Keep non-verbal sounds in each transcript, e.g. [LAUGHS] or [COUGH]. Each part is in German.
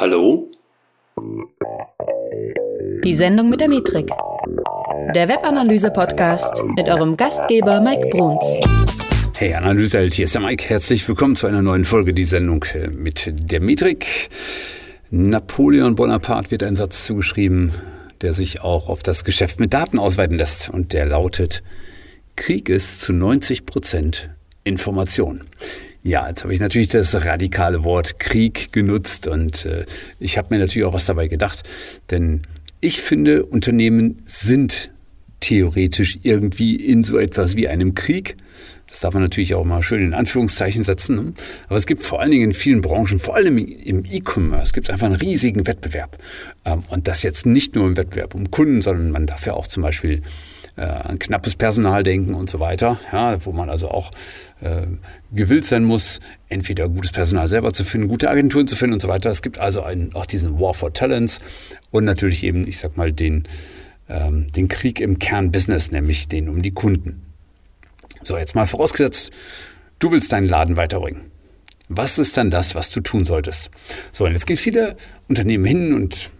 Hallo? Die Sendung mit der Metrik. Der Webanalyse-Podcast mit eurem Gastgeber Mike Bruns. Hey Analyseheld, hier ist der Mike. Herzlich willkommen zu einer neuen Folge, die Sendung äh, mit der Metrik. Napoleon Bonaparte wird ein Satz zugeschrieben, der sich auch auf das Geschäft mit Daten ausweiten lässt. Und der lautet, Krieg ist zu 90 Prozent Information. Ja, jetzt habe ich natürlich das radikale Wort Krieg genutzt und äh, ich habe mir natürlich auch was dabei gedacht, denn ich finde, Unternehmen sind theoretisch irgendwie in so etwas wie einem Krieg. Das darf man natürlich auch mal schön in Anführungszeichen setzen. Ne? Aber es gibt vor allen Dingen in vielen Branchen, vor allem im E-Commerce, gibt es einfach einen riesigen Wettbewerb. Ähm, und das jetzt nicht nur im Wettbewerb um Kunden, sondern man darf ja auch zum Beispiel äh, an knappes Personal denken und so weiter, ja, wo man also auch äh, gewillt sein muss, entweder gutes Personal selber zu finden, gute Agenturen zu finden und so weiter. Es gibt also einen, auch diesen War for Talents und natürlich eben, ich sag mal, den, ähm, den Krieg im Kernbusiness, nämlich den um die Kunden. So, jetzt mal vorausgesetzt, du willst deinen Laden weiterbringen. Was ist dann das, was du tun solltest? So, und jetzt gehen viele Unternehmen hin und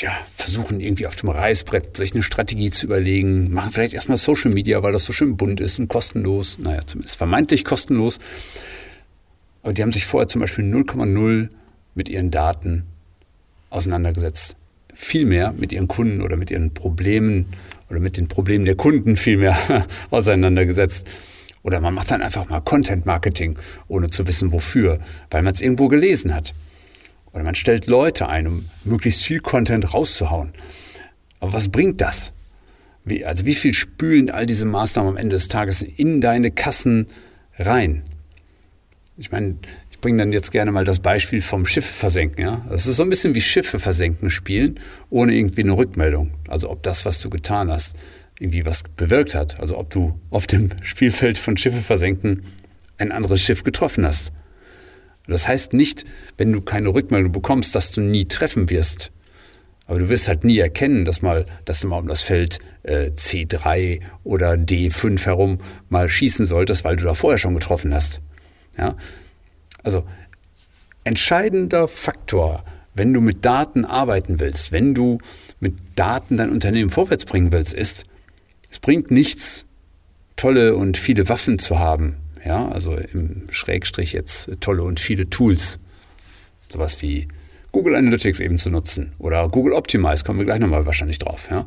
ja, versuchen irgendwie auf dem Reißbrett sich eine Strategie zu überlegen, machen vielleicht erstmal Social Media, weil das so schön bunt ist und kostenlos, naja, zumindest vermeintlich kostenlos. Aber die haben sich vorher zum Beispiel 0,0 mit ihren Daten auseinandergesetzt. Viel mehr mit ihren Kunden oder mit ihren Problemen oder mit den Problemen der Kunden viel mehr [LAUGHS] auseinandergesetzt. Oder man macht dann einfach mal Content Marketing, ohne zu wissen wofür, weil man es irgendwo gelesen hat. Oder man stellt Leute ein, um möglichst viel Content rauszuhauen. Aber was bringt das? Wie, also wie viel spülen all diese Maßnahmen am Ende des Tages in deine Kassen rein? Ich meine, ich bringe dann jetzt gerne mal das Beispiel vom Schiffe versenken. Ja? Das ist so ein bisschen wie Schiffe versenken spielen, ohne irgendwie eine Rückmeldung. Also ob das, was du getan hast, irgendwie was bewirkt hat. Also ob du auf dem Spielfeld von Schiffe versenken ein anderes Schiff getroffen hast. Das heißt nicht, wenn du keine Rückmeldung bekommst, dass du nie treffen wirst. Aber du wirst halt nie erkennen, dass, mal, dass du mal um das Feld äh, C3 oder D5 herum mal schießen solltest, weil du da vorher schon getroffen hast. Ja? Also entscheidender Faktor, wenn du mit Daten arbeiten willst, wenn du mit Daten dein Unternehmen vorwärts bringen willst, ist, es bringt nichts, tolle und viele Waffen zu haben, ja, also im Schrägstrich jetzt tolle und viele Tools. Sowas wie Google Analytics eben zu nutzen oder Google Optimize, kommen wir gleich nochmal wahrscheinlich drauf. Ja.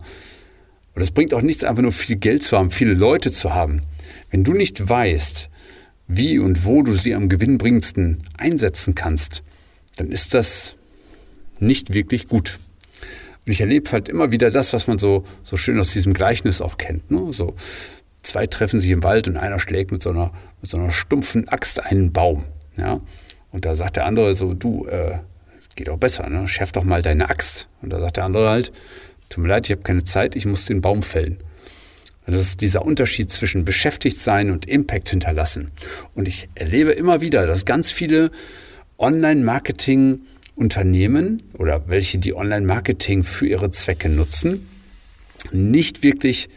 Und es bringt auch nichts, einfach nur viel Geld zu haben, viele Leute zu haben. Wenn du nicht weißt, wie und wo du sie am gewinnbringendsten einsetzen kannst, dann ist das nicht wirklich gut. Und ich erlebe halt immer wieder das, was man so, so schön aus diesem Gleichnis auch kennt. Ne? So, zwei treffen sich im Wald und einer schlägt mit so einer, mit so einer stumpfen Axt einen Baum. Ja? Und da sagt der andere so, du, äh, geht auch besser, ne? schärf doch mal deine Axt. Und da sagt der andere halt, tut mir leid, ich habe keine Zeit, ich muss den Baum fällen. Und das ist dieser Unterschied zwischen beschäftigt sein und Impact hinterlassen. Und ich erlebe immer wieder, dass ganz viele Online-Marketing-Unternehmen oder welche die Online-Marketing für ihre Zwecke nutzen, nicht wirklich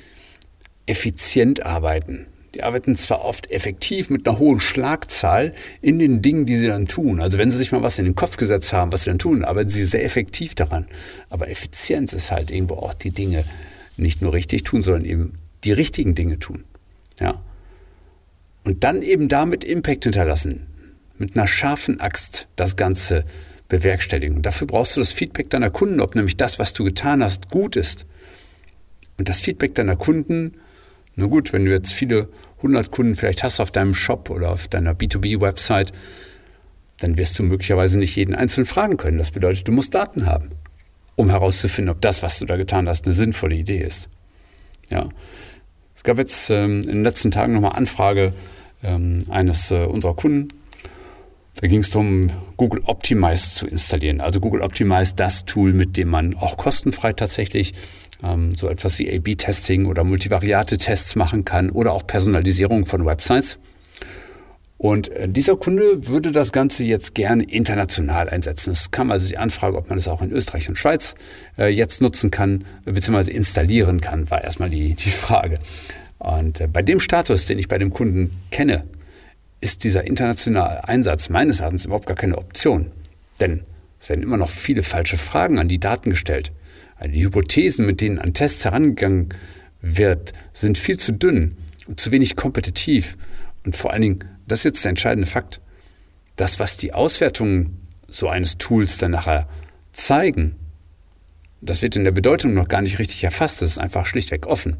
effizient arbeiten. Die arbeiten zwar oft effektiv mit einer hohen Schlagzahl in den Dingen, die sie dann tun. Also wenn sie sich mal was in den Kopf gesetzt haben, was sie dann tun, arbeiten sie sehr effektiv daran. Aber Effizienz ist halt irgendwo auch die Dinge nicht nur richtig tun, sondern eben die richtigen Dinge tun. Ja. Und dann eben damit Impact hinterlassen. Mit einer scharfen Axt das Ganze bewerkstelligen. Und dafür brauchst du das Feedback deiner Kunden, ob nämlich das, was du getan hast, gut ist. Und das Feedback deiner Kunden na gut, wenn du jetzt viele hundert Kunden vielleicht hast auf deinem Shop oder auf deiner B2B-Website, dann wirst du möglicherweise nicht jeden einzelnen fragen können. Das bedeutet, du musst Daten haben, um herauszufinden, ob das, was du da getan hast, eine sinnvolle Idee ist. Ja. Es gab jetzt ähm, in den letzten Tagen nochmal Anfrage ähm, eines äh, unserer Kunden. Da ging es darum, Google Optimize zu installieren. Also Google Optimize, das Tool, mit dem man auch kostenfrei tatsächlich ähm, so etwas wie A-B-Testing oder Multivariate-Tests machen kann oder auch Personalisierung von Websites. Und äh, dieser Kunde würde das Ganze jetzt gerne international einsetzen. Es kam also die Anfrage, ob man es auch in Österreich und Schweiz äh, jetzt nutzen kann, bzw. installieren kann, war erstmal die, die Frage. Und äh, bei dem Status, den ich bei dem Kunden kenne, ist dieser internationale Einsatz meines Erachtens überhaupt gar keine Option. Denn Es werden immer noch viele falsche Fragen an die Daten gestellt. Die Hypothesen, mit denen an Tests herangegangen wird, sind viel zu dünn und zu wenig kompetitiv. Und vor allen Dingen, das ist jetzt der entscheidende Fakt, das, was die Auswertungen so eines Tools dann nachher zeigen, das wird in der Bedeutung noch gar nicht richtig erfasst. Das ist einfach schlichtweg offen.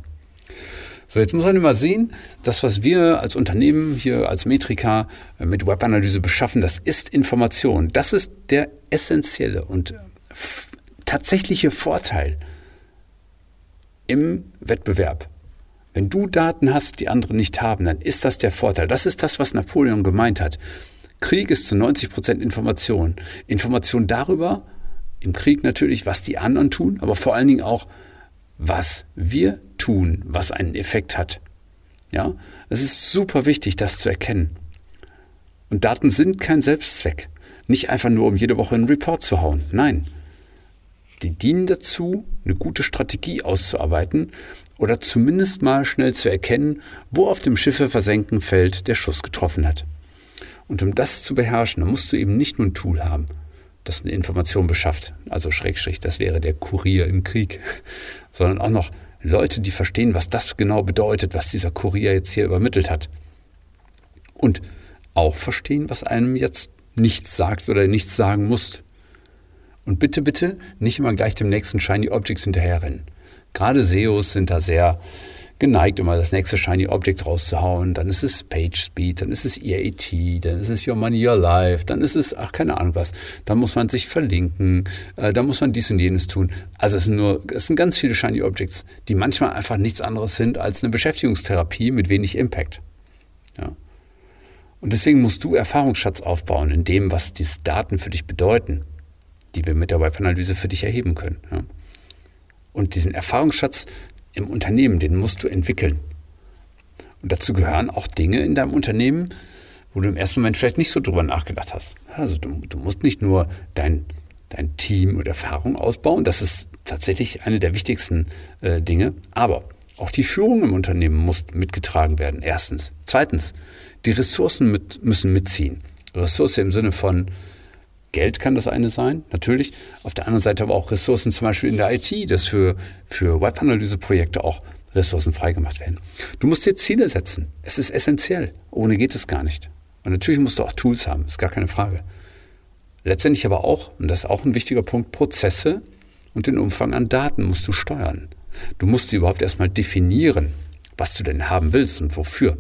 So, jetzt muss man immer sehen, das, was wir als Unternehmen hier als Metrika äh, mit Webanalyse beschaffen, das ist Information. Das ist der essentielle und tatsächliche Vorteil im Wettbewerb. Wenn du Daten hast, die andere nicht haben, dann ist das der Vorteil. Das ist das, was Napoleon gemeint hat. Krieg ist zu 90 Prozent Information. Information darüber, im Krieg natürlich, was die anderen tun, aber vor allen Dingen auch, was wir tun, was einen Effekt hat. Ja, es ist super wichtig, das zu erkennen. Und Daten sind kein Selbstzweck. Nicht einfach nur, um jede Woche einen Report zu hauen. Nein. Die dienen dazu, eine gute Strategie auszuarbeiten oder zumindest mal schnell zu erkennen, wo auf dem Schiffe versenken Feld der Schuss getroffen hat. Und um das zu beherrschen, musst du eben nicht nur ein Tool haben, das eine Information beschafft, also Schrägstrich, das wäre der Kurier im Krieg, [LAUGHS] sondern auch noch Leute, die verstehen, was das genau bedeutet, was dieser Kurier jetzt hier übermittelt hat. Und auch verstehen, was einem jetzt nichts sagt oder nichts sagen muss. Und bitte, bitte nicht immer gleich dem nächsten Shiny Objects hinterherrennen. Gerade SEOs sind da sehr geneigt, immer das nächste Shiny Object rauszuhauen. Dann ist es Page Speed, dann ist es EAT, dann ist es Your Money, Your Life, dann ist es, ach, keine Ahnung was. Dann muss man sich verlinken, äh, dann muss man dies und jenes tun. Also es sind nur, es sind ganz viele Shiny Objects, die manchmal einfach nichts anderes sind als eine Beschäftigungstherapie mit wenig Impact. Ja. Und deswegen musst du Erfahrungsschatz aufbauen in dem, was diese Daten für dich bedeuten, die wir mit der Webanalyse für dich erheben können. Ja. Und diesen Erfahrungsschatz, im Unternehmen, den musst du entwickeln. Und dazu gehören auch Dinge in deinem Unternehmen, wo du im ersten Moment vielleicht nicht so drüber nachgedacht hast. Also du, du musst nicht nur dein, dein Team und Erfahrung ausbauen, das ist tatsächlich eine der wichtigsten äh, Dinge, aber auch die Führung im Unternehmen muss mitgetragen werden, erstens. Zweitens, die Ressourcen mit, müssen mitziehen. Ressource im Sinne von Geld kann das eine sein, natürlich. Auf der anderen Seite aber auch Ressourcen zum Beispiel in der IT, dass für, für Webanalyse-Projekte auch Ressourcen freigemacht werden. Du musst dir Ziele setzen. Es ist essentiell. Ohne geht es gar nicht. Und natürlich musst du auch Tools haben, ist gar keine Frage. Letztendlich aber auch, und das ist auch ein wichtiger Punkt, Prozesse und den Umfang an Daten musst du steuern. Du musst sie überhaupt erstmal definieren, was du denn haben willst und wofür.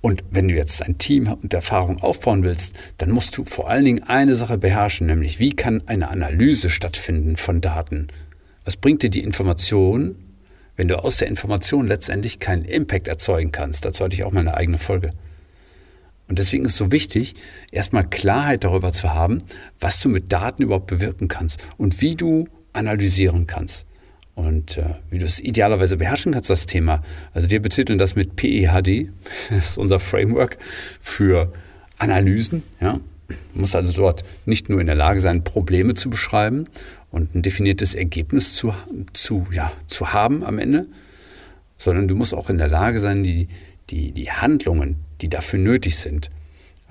Und wenn du jetzt ein Team und Erfahrung aufbauen willst, dann musst du vor allen Dingen eine Sache beherrschen, nämlich wie kann eine Analyse stattfinden von Daten? Was bringt dir die Information, wenn du aus der Information letztendlich keinen Impact erzeugen kannst? Dazu hatte ich auch mal eine eigene Folge. Und deswegen ist es so wichtig, erstmal Klarheit darüber zu haben, was du mit Daten überhaupt bewirken kannst und wie du analysieren kannst und äh, wie du es idealerweise beherrschen kannst, das Thema. Also wir betiteln das mit PEHD, [LAUGHS] das ist unser Framework für Analysen. Ja. Du musst also dort nicht nur in der Lage sein, Probleme zu beschreiben und ein definiertes Ergebnis zu, zu, ja, zu haben am Ende, sondern du musst auch in der Lage sein, die, die, die Handlungen, die dafür nötig sind,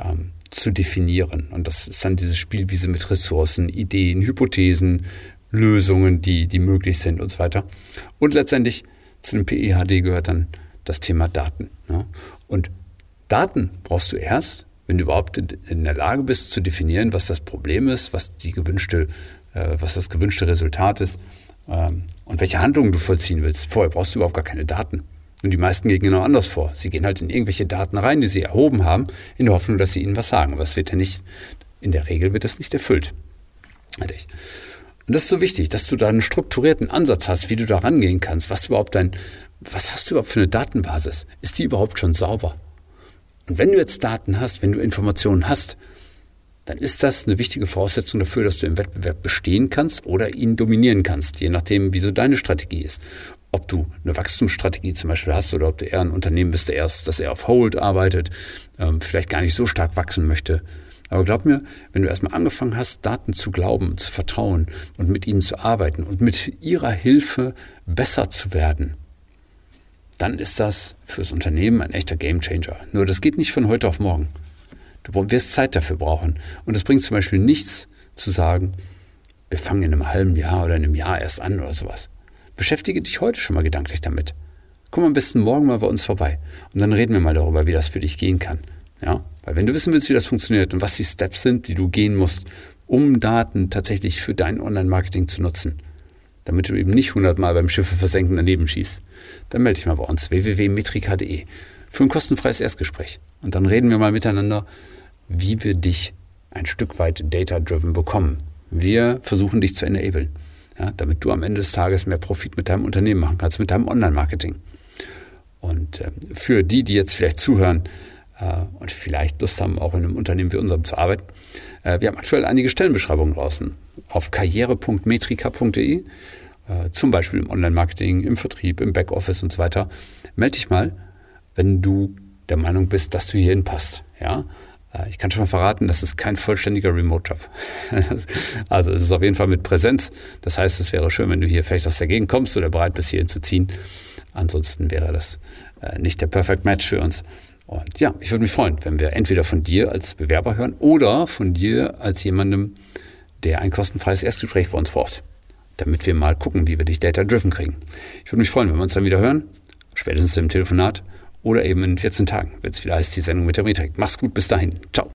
ähm, zu definieren. Und das ist dann dieses Spielwiese mit Ressourcen, Ideen, Hypothesen, Lösungen, die, die möglich sind und so weiter. Und letztendlich zu dem PEHD gehört dann das Thema Daten. Ja. Und Daten brauchst du erst, wenn du überhaupt in der Lage bist zu definieren, was das Problem ist, was die gewünschte, äh, was das gewünschte Resultat ist ähm, und welche Handlungen du vollziehen willst. Vorher brauchst du überhaupt gar keine Daten. Und die meisten gehen genau anders vor. Sie gehen halt in irgendwelche Daten rein, die sie erhoben haben, in der Hoffnung, dass sie ihnen was sagen. Aber es wird ja nicht, in der Regel wird das nicht erfüllt. Und das ist so wichtig, dass du da einen strukturierten Ansatz hast, wie du da rangehen kannst, was überhaupt dein, was hast du überhaupt für eine Datenbasis? Ist die überhaupt schon sauber? Und wenn du jetzt Daten hast, wenn du Informationen hast, dann ist das eine wichtige Voraussetzung dafür, dass du im Wettbewerb bestehen kannst oder ihn dominieren kannst, je nachdem, wie so deine Strategie ist. Ob du eine Wachstumsstrategie zum Beispiel hast oder ob du eher ein Unternehmen bist, der erst, das eher auf Hold arbeitet, ähm, vielleicht gar nicht so stark wachsen möchte, aber glaub mir, wenn du erstmal angefangen hast, Daten zu glauben, zu vertrauen und mit ihnen zu arbeiten und mit ihrer Hilfe besser zu werden, dann ist das fürs Unternehmen ein echter Gamechanger. Nur das geht nicht von heute auf morgen. Du wirst Zeit dafür brauchen. Und es bringt zum Beispiel nichts, zu sagen, wir fangen in einem halben Jahr oder in einem Jahr erst an oder sowas. Beschäftige dich heute schon mal gedanklich damit. Komm am besten morgen mal bei uns vorbei und dann reden wir mal darüber, wie das für dich gehen kann. Ja? Weil wenn du wissen willst, wie das funktioniert und was die Steps sind, die du gehen musst, um Daten tatsächlich für dein Online-Marketing zu nutzen, damit du eben nicht hundertmal beim Schiffe versenken daneben schießt, dann melde dich mal bei uns www.metrika.de für ein kostenfreies Erstgespräch. Und dann reden wir mal miteinander, wie wir dich ein Stück weit data-driven bekommen. Wir versuchen dich zu enablen, ja, damit du am Ende des Tages mehr Profit mit deinem Unternehmen machen kannst, mit deinem Online-Marketing. Und äh, für die, die jetzt vielleicht zuhören und vielleicht Lust haben, auch in einem Unternehmen wie unserem zu arbeiten, äh, wir haben aktuell einige Stellenbeschreibungen draußen auf karriere.metrika.de, äh, zum Beispiel im Online-Marketing, im Vertrieb, im Backoffice und so weiter. Melde dich mal, wenn du der Meinung bist, dass du hierhin passt. Ja? Äh, ich kann schon mal verraten, das ist kein vollständiger Remote-Job. [LAUGHS] also es ist auf jeden Fall mit Präsenz. Das heißt, es wäre schön, wenn du hier vielleicht aus der Gegend kommst oder bereit bist, hierhin zu ziehen. Ansonsten wäre das äh, nicht der Perfect Match für uns. Und ja, ich würde mich freuen, wenn wir entweder von dir als Bewerber hören oder von dir als jemandem, der ein kostenfreies Erstgespräch bei uns braucht, damit wir mal gucken, wie wir dich data-driven kriegen. Ich würde mich freuen, wenn wir uns dann wieder hören, spätestens im Telefonat oder eben in 14 Tagen, wenn es wieder heißt, die Sendung mit der Metrik. Mach's gut, bis dahin. Ciao.